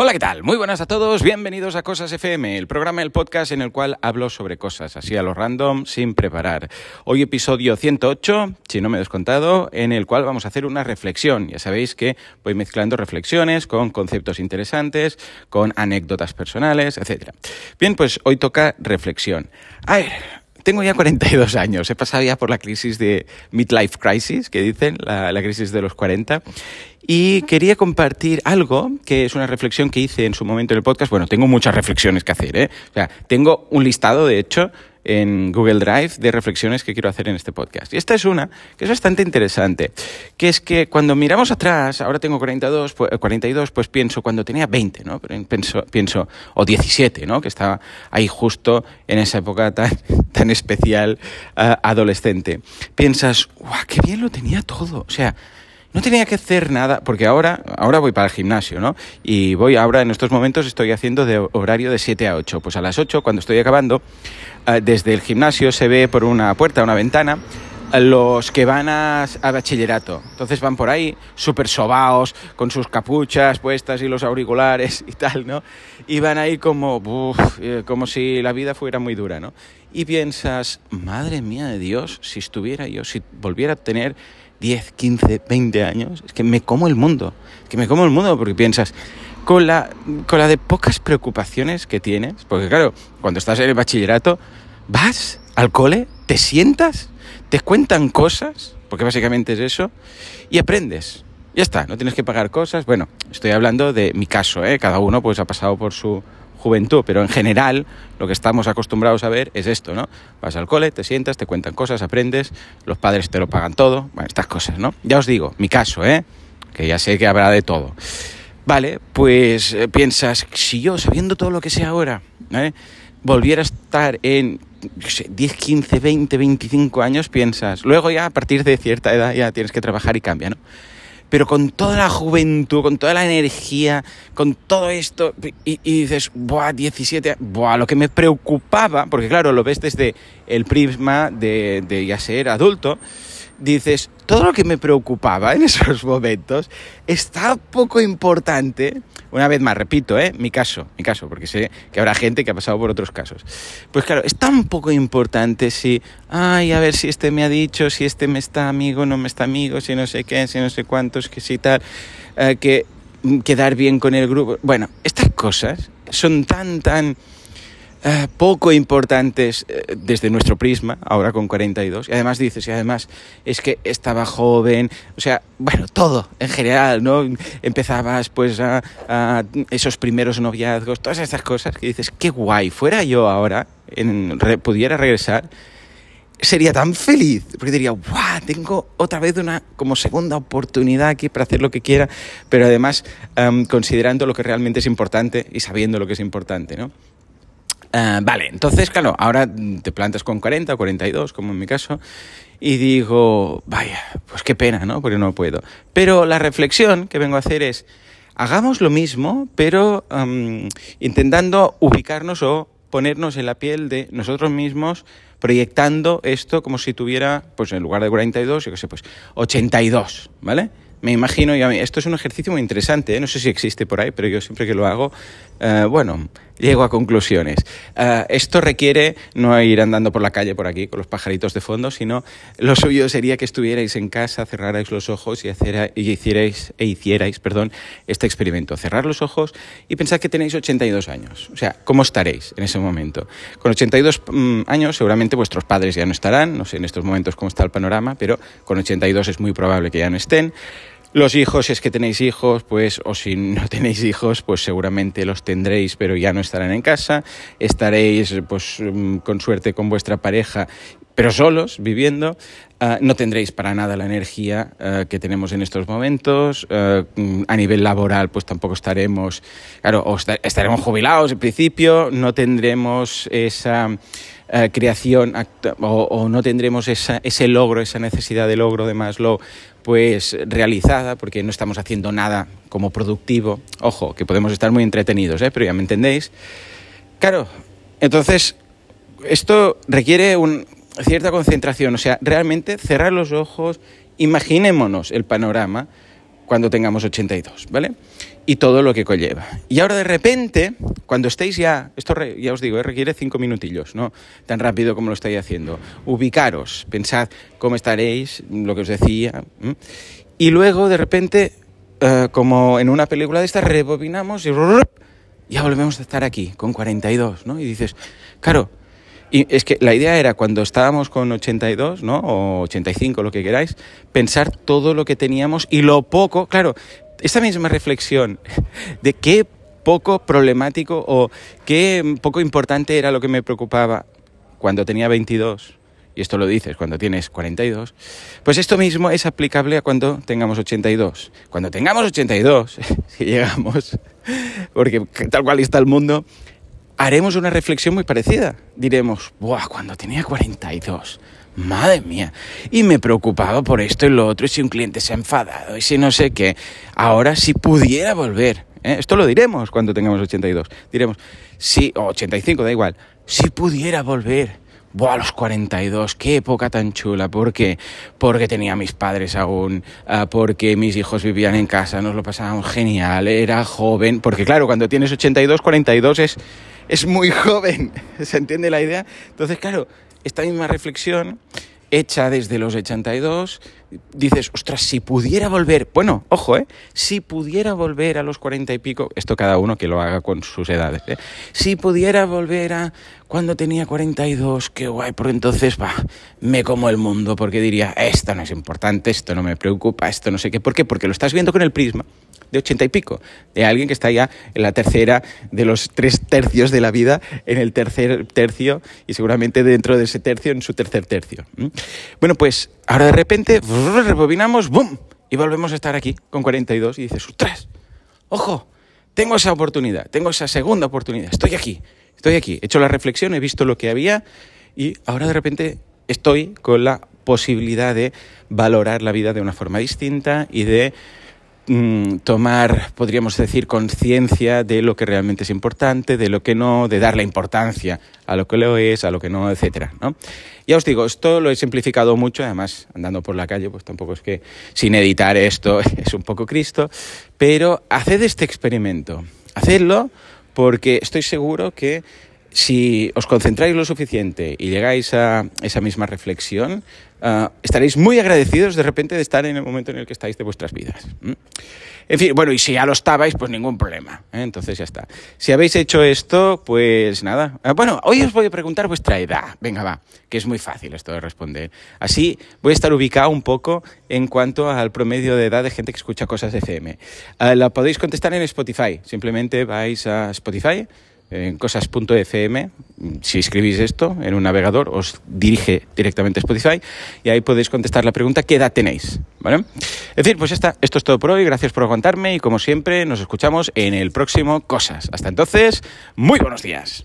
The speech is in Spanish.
Hola, ¿qué tal? Muy buenas a todos, bienvenidos a Cosas FM, el programa, el podcast en el cual hablo sobre cosas, así a lo random, sin preparar. Hoy episodio 108, si no me he descontado, en el cual vamos a hacer una reflexión. Ya sabéis que voy mezclando reflexiones con conceptos interesantes, con anécdotas personales, etc. Bien, pues hoy toca reflexión. A ver, tengo ya 42 años, he pasado ya por la crisis de midlife crisis, que dicen, la, crisis de los 40, y quería compartir algo que es una reflexión que hice en su momento en el podcast. Bueno, tengo muchas reflexiones que hacer, ¿eh? O sea, tengo un listado, de hecho, en Google Drive de reflexiones que quiero hacer en este podcast. Y esta es una que es bastante interesante, que es que cuando miramos atrás, ahora tengo 42, pues, 42, pues pienso cuando tenía 20, ¿no? Pienso, pienso, o 17, ¿no? Que estaba ahí justo en esa época tan, tan especial uh, adolescente. Piensas, ¡guau, qué bien lo tenía todo! O sea, no tenía que hacer nada, porque ahora, ahora voy para el gimnasio, ¿no? Y voy ahora, en estos momentos, estoy haciendo de horario de 7 a 8. Pues a las 8, cuando estoy acabando, eh, desde el gimnasio se ve por una puerta, una ventana, los que van a, bachillerato. Entonces van por ahí súper sobaos, con sus capuchas puestas y los auriculares y tal, ¿no? Y van ahí como, eh, como si la vida fuera muy dura, ¿no? Y piensas, madre mía de Dios, si estuviera yo, si volviera a tener 10, 15, 20 años, es que me como el mundo, que me como el mundo porque piensas, con la, con la de pocas preocupaciones que tienes, porque claro, cuando estás en el bachillerato, vas al cole, te sientas, te cuentan cosas, porque básicamente es eso, y aprendes. Ya está, no tienes que pagar cosas. Bueno, estoy hablando de mi caso, ¿eh? cada uno pues ha pasado por su juventud, pero en general lo que estamos acostumbrados a ver es esto, ¿no? Vas al cole, te sientas, te cuentan cosas, aprendes, los padres te lo pagan todo, bueno, estas cosas, ¿no? Ya os digo, mi caso, ¿eh? Que ya sé que habrá de todo. Vale, pues eh, piensas, si yo, sabiendo todo lo que sé ahora, ¿eh? volviera a estar en 10, 15, 20, 25 años, piensas, luego ya a partir de cierta edad ya tienes que trabajar y cambia, ¿no? Pero con toda la juventud, con toda la energía, con todo esto, y, dices, buah, 17, buah, lo que me preocupaba, porque claro, lo ves desde el prisma de, de ya ser adulto, dices, todo lo que me preocupaba en esos momentos está poco importante. Una vez más, repito, ¿eh? mi caso, mi caso, porque sé que habrá gente que ha pasado por otros casos. Pues claro, es tan poco importante si, ay, a ver si este me ha dicho, si este me está amigo, no me está amigo, si no sé qué, si no sé cuántos, que si tal, eh, que quedar bien con el grupo. Bueno, estas cosas son tan, tan eh, poco importantes eh, desde nuestro prisma, ahora con 42. Y además dices, y además es que estaba joven, o sea, bueno, todo en general, ¿no? Empezabas pues a, esos primeros noviazgos, todas estas cosas que dices, qué guay, fuera yo ahora, en, pudiera regresar, sería tan feliz, porque diría, guau, tengo otra vez una como segunda oportunidad aquí para hacer lo que quiera, pero además em, considerando lo que realmente es importante y sabiendo lo que es importante, ¿no? Eh, vale, entonces, claro, ahora te plantas con 40 o 42, como en mi caso, y digo, vaya, pues qué pena, ¿no? Porque no puedo. Pero la reflexión que vengo a hacer es, hagamos lo mismo, pero intentando ubicarnos o ponernos en la piel de nosotros mismos, proyectando esto como si tuviera, pues en lugar de 42, yo qué sé, pues 82, ¿vale? Me imagino, y esto es un ejercicio muy interesante, ¿eh? no sé si existe por ahí, pero yo siempre que lo hago, eh, bueno, llego a conclusiones. Eh, esto requiere no ir andando por la calle por aquí con los pajaritos de fondo, sino lo suyo sería que estuvierais en casa, cerrarais los ojos y, hacer, y hicierais, e hicierais perdón, este experimento. Cerrar los ojos y pensad que tenéis 82 años. O sea, ¿cómo estaréis en ese momento? Con 82 mm, años seguramente vuestros padres ya no estarán, no sé en estos momentos cómo está el panorama, pero con 82 es muy probable que ya no estén. Los hijos, si es que tenéis hijos, pues, o si no tenéis hijos, pues seguramente los tendréis, pero ya no estarán en casa. Estaréis, pues, mm, con suerte con vuestra pareja, pero solos, viviendo. Ah, no tendréis para nada la energía ah, que tenemos en estos momentos. Ah, mm, a nivel laboral, pues tampoco estaremos, claro, o estaremos jubilados en principio, no tendremos esa creación o, no tendremos ese logro, esa necesidad de logro de Maslow, pues realizada, porque no estamos haciendo nada como productivo. Ojo, que podemos estar muy entretenidos, ¿eh? pero ya me entendéis. Claro, entonces, esto requiere una cierta concentración, o sea, realmente cerrar los ojos, imaginémonos el panorama cuando tengamos 82, ¿vale? Y todo lo que conlleva. Y ahora de repente, cuando estéis ya, esto ya os digo, eh, requiere cinco minutillos, no tan rápido como lo estáis haciendo. Ubicaros, pensad cómo estaréis, lo que os decía, y luego de repente, eh, como en una película de estas, rebobinamos y ya volvemos a estar aquí, con 42, ¿no? Y dices, claro, y es que la idea era cuando estábamos con 82, ¿no? O 85, lo que queráis, pensar todo lo que teníamos y lo poco, claro, esta misma reflexión de qué poco problemático o qué poco importante era lo que me preocupaba cuando tenía 22, y esto lo dices cuando tienes 42, pues esto mismo es aplicable a cuando tengamos 82. Cuando tengamos 82, si llegamos, porque tal cual está el mundo, haremos una reflexión muy parecida. Diremos, ¡buah! Cuando tenía 42, madre mía, y me preocupaba por esto y lo otro, y si un cliente se ha enfadado, y si no sé qué, ahora si pudiera volver, ¿eh? esto lo diremos cuando tengamos 82, diremos, sí, o 85, da igual, si pudiera volver. Buah, los 42, qué época tan chula. ¿Por qué? Porque tenía mis padres aún, ah, porque mis hijos vivían en casa, nos lo pasábamos genial, era joven. Porque claro, cuando tienes 82, 42 es, es muy joven. ¿Se entiende la idea? Entonces, claro, esta misma reflexión hecha desde los 82, dices, ostras, si pudiera volver, bueno, ojo, ¿eh? Si pudiera volver a los 40 y pico, esto cada uno que lo haga con sus edades, ¿eh? Si pudiera volver a cuando tenía 42, qué guay, porque entonces, va, me como el mundo, porque diría, esto no es importante, esto no me preocupa, esto no sé qué, ¿por qué? Porque lo estás viendo con el prisma de ochenta y pico, de alguien que está ya en la tercera de los tres tercios de la vida, en el tercer tercio y seguramente dentro de ese tercio, en su tercer tercio. Bueno, pues ahora de repente rebobinamos, ¡bum! Y volvemos a estar aquí con 42 y dices, ¡ostras! ¡Ojo! Tengo esa oportunidad, tengo esa segunda oportunidad, estoy aquí, estoy aquí, he hecho la reflexión, he visto lo que había y ahora de repente estoy con la posibilidad de valorar la vida de una forma distinta y de tomar, podríamos decir, conciencia de lo que realmente es importante, de lo que no, de dar la importancia a lo que lo es, a lo que no, etcétera, ¿no? Ya os digo, esto lo he simplificado mucho, además, andando por la calle, pues tampoco es que sin editar esto es un poco Cristo, pero haced este experimento, hacedlo porque estoy seguro que si os concentráis lo suficiente y llegáis a esa misma reflexión, ah, estaréis muy agradecidos de repente de estar en el momento en el que estáis de vuestras vidas. En fin, bueno, y si ya lo estabais, pues ningún problema. ¿eh? Entonces ya está. Si habéis hecho esto, pues nada. Ah, bueno, hoy os voy a preguntar vuestra edad. Venga, va, que es muy fácil esto de responder. Así voy a estar ubicado un poco en cuanto al promedio de edad de gente que escucha cosas de FM. Ah, la podéis contestar en Spotify. Simplemente vais a Spotify en cosas.fm, si escribís esto en un navegador, os dirige directamente a Spotify y ahí podéis contestar la pregunta ¿qué edad tenéis? ¿Vale? En fin, pues está, esto es todo por hoy, gracias por aguantarme y como siempre nos escuchamos en el próximo Cosas. Hasta entonces, muy buenos días.